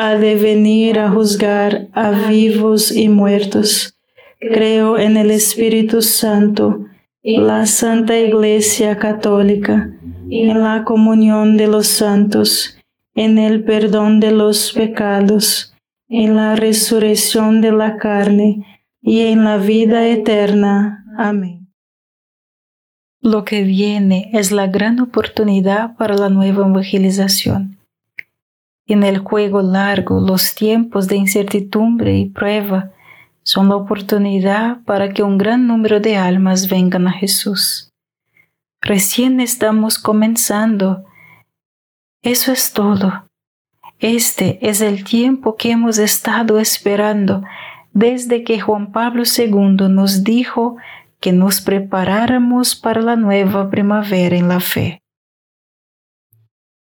ha de venir a juzgar a vivos y muertos. Creo en el Espíritu Santo, la Santa Iglesia Católica, en la comunión de los santos, en el perdón de los pecados, en la resurrección de la carne y en la vida eterna. Amén. Lo que viene es la gran oportunidad para la nueva evangelización en el juego largo, los tiempos de incertidumbre y prueba son la oportunidad para que un gran número de almas vengan a Jesús. Recién estamos comenzando. Eso es todo. Este es el tiempo que hemos estado esperando desde que Juan Pablo II nos dijo que nos preparáramos para la nueva primavera en la fe.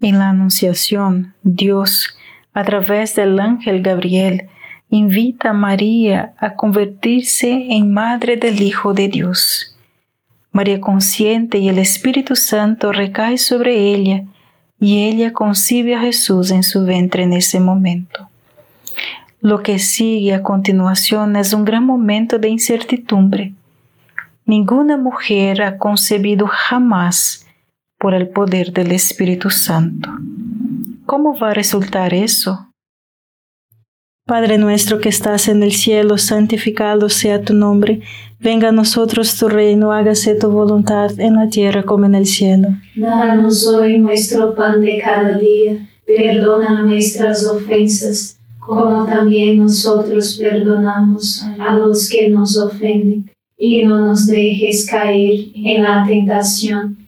En la Anunciación, Dios, a través del ángel Gabriel, invita a María a convertirse en madre del Hijo de Dios. María consciente y el Espíritu Santo recae sobre ella y ella concibe a Jesús en su vientre en ese momento. Lo que sigue a continuación es un gran momento de incertidumbre. Ninguna mujer ha concebido jamás por el poder del Espíritu Santo. ¿Cómo va a resultar eso? Padre nuestro que estás en el cielo, santificado sea tu nombre. Venga a nosotros tu reino, hágase tu voluntad en la tierra como en el cielo. Danos hoy nuestro pan de cada día. Perdona nuestras ofensas como también nosotros perdonamos a los que nos ofenden, y no nos dejes caer en la tentación,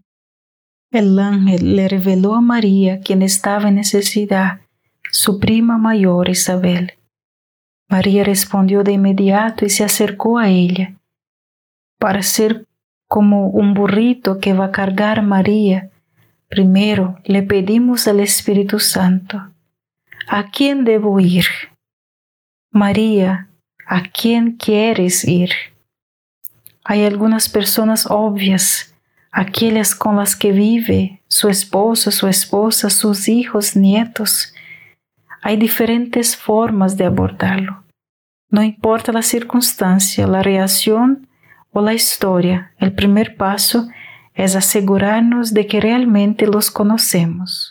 El ángel le reveló a María, quien estaba en necesidad, su prima mayor Isabel. María respondió de inmediato y se acercó a ella. Para ser como un burrito que va a cargar María, primero le pedimos al Espíritu Santo. ¿A quién debo ir? María, ¿a quién quieres ir? Hay algunas personas obvias, aquellas con las que vive su esposo, su esposa, sus hijos, nietos. Hay diferentes formas de abordarlo. No importa la circunstancia, la reacción o la historia, el primer paso es asegurarnos de que realmente los conocemos.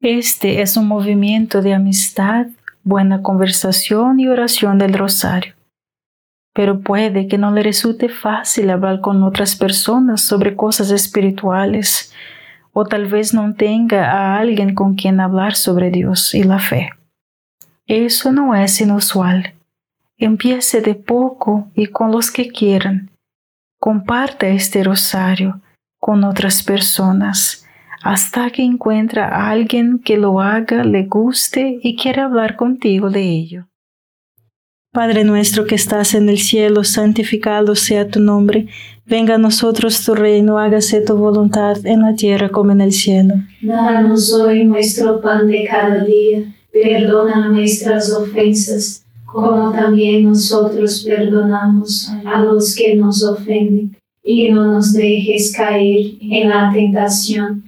Este es un movimiento de amistad, buena conversación y oración del rosario. Pero puede que no le resulte fácil hablar con otras personas sobre cosas espirituales o tal vez no tenga a alguien con quien hablar sobre Dios y la fe. Eso no es inusual. Empiece de poco y con los que quieran. Comparta este rosario con otras personas hasta que encuentra a alguien que lo haga, le guste y quiera hablar contigo de ello. Padre nuestro que estás en el cielo, santificado sea tu nombre, venga a nosotros tu reino, hágase tu voluntad en la tierra como en el cielo. Danos hoy nuestro pan de cada día, perdona nuestras ofensas, como también nosotros perdonamos a los que nos ofenden, y no nos dejes caer en la tentación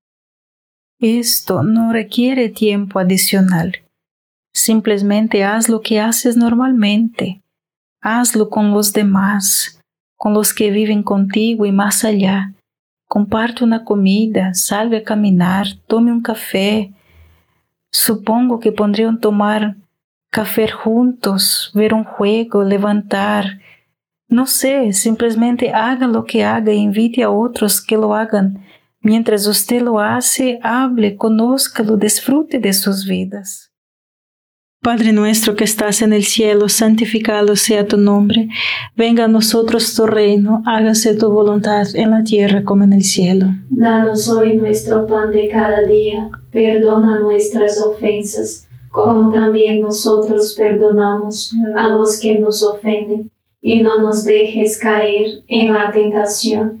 Esto no requiere tiempo adicional. Simplemente haz lo que haces normalmente. Hazlo con los demás, con los que viven contigo y más allá. Comparte una comida, salga a caminar, tome un café. Supongo que podrían tomar café juntos, ver un juego, levantar. No sé, simplemente haga lo que haga e invite a otros que lo hagan Mientras usted lo hace, hable, conózcalo, disfrute de sus vidas. Padre nuestro que estás en el cielo, santificado sea tu nombre. Venga a nosotros tu reino, hágase tu voluntad en la tierra como en el cielo. Danos hoy nuestro pan de cada día, perdona nuestras ofensas, como también nosotros perdonamos a los que nos ofenden, y no nos dejes caer en la tentación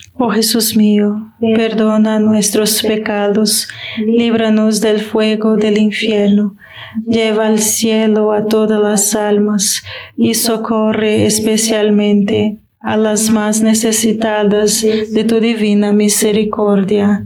Oh Jesús mío, perdona nuestros pecados, líbranos del fuego del infierno, lleva al cielo a todas las almas y socorre especialmente a las más necesitadas de tu divina misericordia.